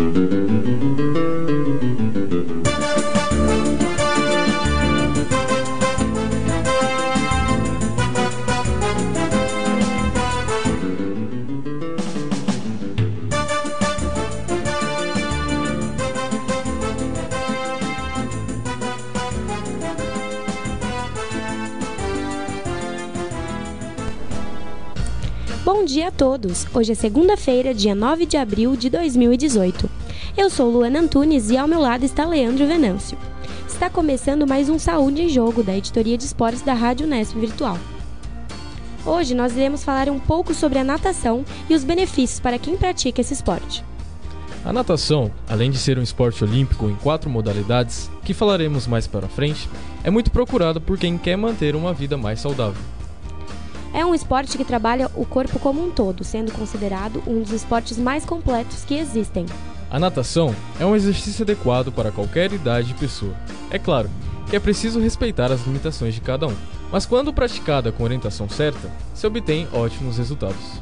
Música Bom dia a todos! Hoje é segunda-feira, dia 9 de abril de 2018. Eu sou Luana Antunes e ao meu lado está Leandro Venâncio. Está começando mais um Saúde em Jogo da editoria de esportes da Rádio Nesp Virtual. Hoje nós iremos falar um pouco sobre a natação e os benefícios para quem pratica esse esporte. A natação, além de ser um esporte olímpico em quatro modalidades, que falaremos mais para frente, é muito procurada por quem quer manter uma vida mais saudável. É um esporte que trabalha o corpo como um todo, sendo considerado um dos esportes mais completos que existem. A natação é um exercício adequado para qualquer idade e pessoa. É claro que é preciso respeitar as limitações de cada um, mas quando praticada com orientação certa, se obtém ótimos resultados.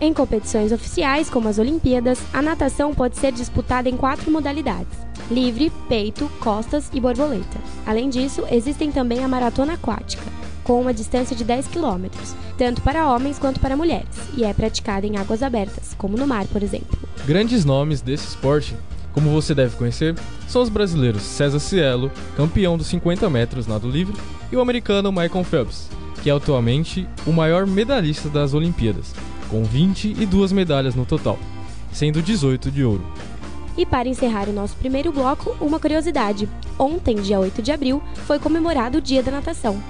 Em competições oficiais, como as Olimpíadas, a natação pode ser disputada em quatro modalidades: livre, peito, costas e borboleta. Além disso, existem também a maratona aquática, com uma distância de 10 km, tanto para homens quanto para mulheres, e é praticada em águas abertas, como no mar, por exemplo. Grandes nomes desse esporte, como você deve conhecer, são os brasileiros César Cielo, campeão dos 50 metros nado livre, e o americano Michael Phelps, que é atualmente o maior medalhista das Olimpíadas, com 22 medalhas no total, sendo 18 de ouro. E para encerrar o nosso primeiro bloco, uma curiosidade. Ontem, dia 8 de abril, foi comemorado o Dia da Natação.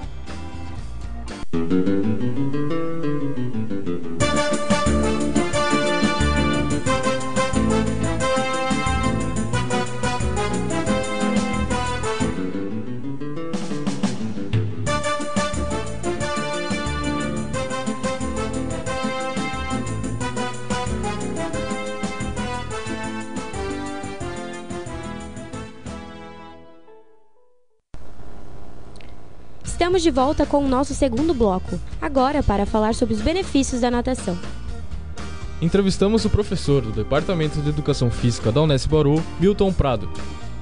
Música Estamos de volta com o nosso segundo bloco, agora para falar sobre os benefícios da natação. Entrevistamos o professor do Departamento de Educação Física da Unesp Bauru, Milton Prado.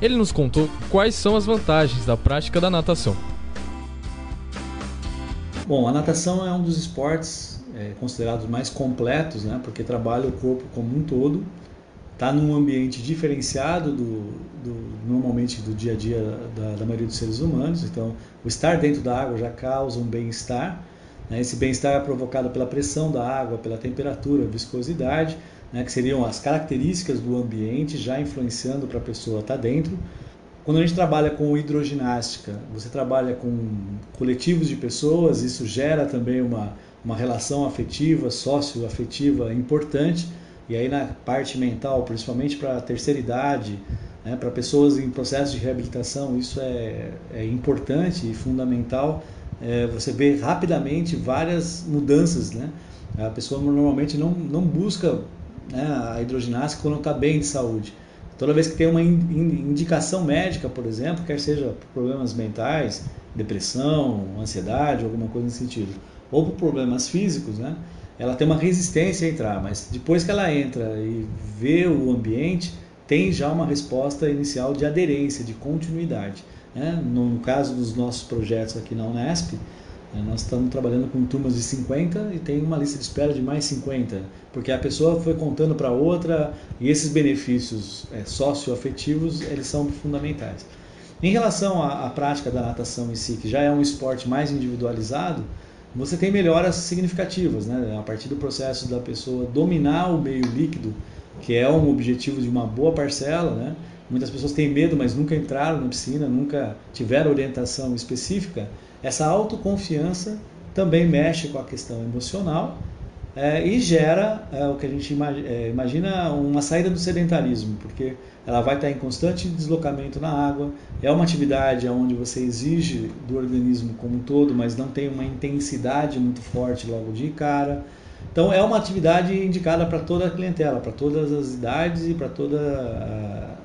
Ele nos contou quais são as vantagens da prática da natação. Bom, a natação é um dos esportes é, considerados mais completos, né, porque trabalha o corpo como um todo, está num ambiente diferenciado do, do, normalmente do dia a dia da, da, maioria dos seres humanos. Então, o estar dentro da água já causa um bem-estar. Né? Esse bem-estar é provocado pela pressão da água, pela temperatura, viscosidade, né? que seriam as características do ambiente já influenciando para a pessoa estar tá dentro. Quando a gente trabalha com hidroginástica, você trabalha com coletivos de pessoas, isso gera também uma, uma relação afetiva, socioafetiva importante e aí na parte mental, principalmente para a terceira idade, né, para pessoas em processo de reabilitação, isso é, é importante e fundamental. É, você vê rapidamente várias mudanças, né? A pessoa normalmente não, não busca né, a hidroginástica quando está bem de saúde. Toda vez que tem uma indicação médica, por exemplo, quer seja por problemas mentais, depressão, ansiedade, alguma coisa nesse sentido, ou por problemas físicos, né? Ela tem uma resistência a entrar, mas depois que ela entra e vê o ambiente, tem já uma resposta inicial de aderência, de continuidade. Né? No, caso dos nossos projetos aqui na Unesp, né, nós estamos trabalhando com turmas de 50 e tem uma lista de espera de mais 50, porque a pessoa foi contando para outra e esses benefícios é, socioafetivos eles são fundamentais. Em relação à, à prática da natação em si, que já é um esporte mais individualizado, você tem melhoras significativas, né? A partir do processo da pessoa dominar o meio líquido, que é um objetivo de uma boa parcela, né? Muitas pessoas têm medo, mas nunca entraram na piscina, nunca tiveram orientação específica. Essa autoconfiança também mexe com a questão emocional é, e gera é, o que a gente imagina, é, imagina uma saída do sedentarismo, porque ela vai estar em constante deslocamento na água. É uma atividade onde você exige do organismo como um todo, mas não tem uma intensidade muito forte logo de cara. Então é uma atividade indicada para toda a clientela, para todas as idades e para todas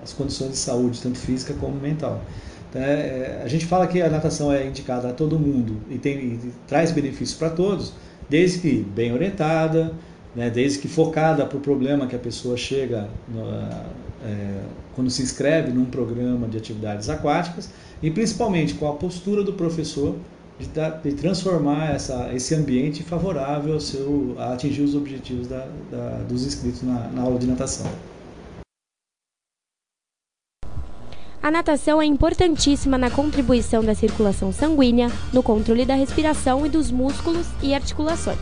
as condições de saúde, tanto física como mental. Então, é, a gente fala que a natação é indicada a todo mundo e, tem, e traz benefícios para todos, desde que bem orientada, né, desde que focada para o problema que a pessoa chega no, é, quando se inscreve num programa de atividades aquáticas e principalmente com a postura do professor de, de transformar essa, esse ambiente favorável ao seu, a atingir os objetivos da, da, dos inscritos na, na aula de natação. A natação é importantíssima na contribuição da circulação sanguínea, no controle da respiração e dos músculos e articulações.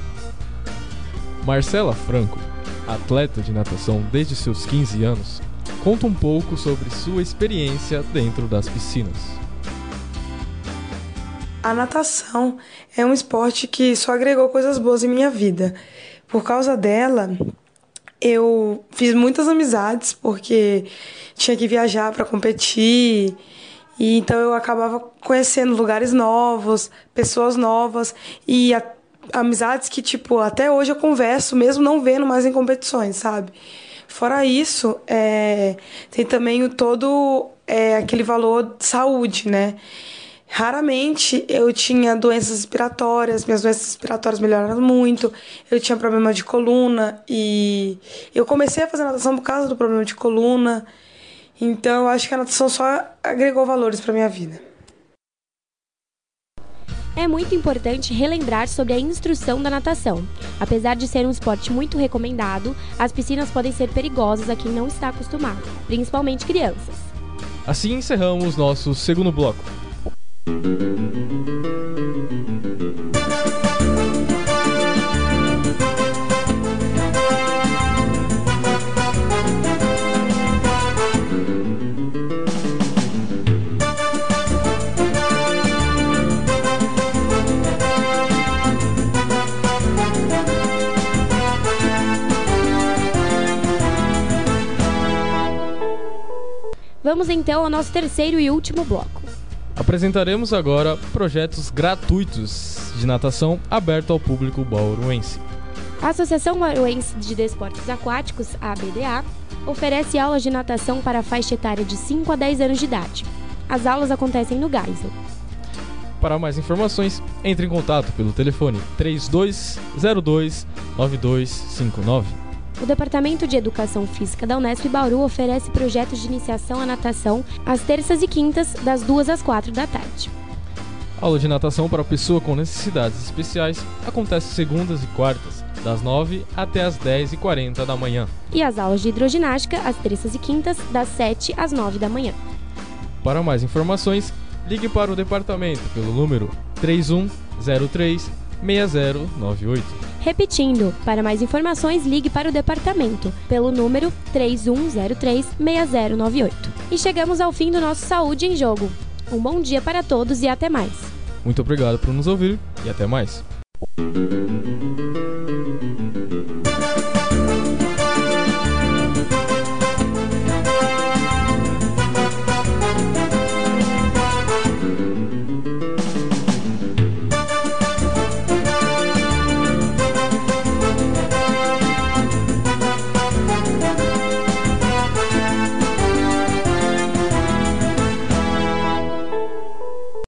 Marcela Franco, atleta de natação desde seus 15 anos, conta um pouco sobre sua experiência dentro das piscinas. A natação é um esporte que só agregou coisas boas em minha vida. Por causa dela, eu fiz muitas amizades porque tinha que viajar para competir. E então eu acabava conhecendo lugares novos, pessoas novas e a, amizades que tipo até hoje eu converso mesmo não vendo mais em competições, sabe? Fora isso, é, tem também o todo é, aquele valor de saúde, né? Raramente eu tinha doenças respiratórias, minhas doenças respiratórias melhoraram muito, eu tinha problema de coluna e eu comecei a fazer natação por causa do problema de coluna. Então eu acho que a natação só agregou valores para minha vida. É muito importante relembrar sobre a instrução da natação. Apesar de ser um esporte muito recomendado, as piscinas podem ser perigosas a quem não está acostumado, principalmente crianças. Assim encerramos nosso segundo bloco. Vamos então ao nosso terceiro e último bloco. Apresentaremos agora projetos gratuitos de natação aberto ao público bauruense. A Associação Bauruense de Desportos Aquáticos, ABDA, oferece aulas de natação para a faixa etária de 5 a 10 anos de idade. As aulas acontecem no Geisel. Para mais informações, entre em contato pelo telefone 3202 9259. O Departamento de Educação Física da Unesp Bauru oferece projetos de iniciação à natação às terças e quintas, das 2 às 4 da tarde. Aula de natação para pessoa com necessidades especiais acontece segundas e quartas, das 9 até as 10h40 da manhã. E as aulas de hidroginástica às terças e quintas, das 7 às 9 da manhã. Para mais informações, ligue para o departamento pelo número 3103 6098. Repetindo, para mais informações, ligue para o departamento pelo número 3103-6098. E chegamos ao fim do nosso Saúde em Jogo. Um bom dia para todos e até mais. Muito obrigado por nos ouvir e até mais.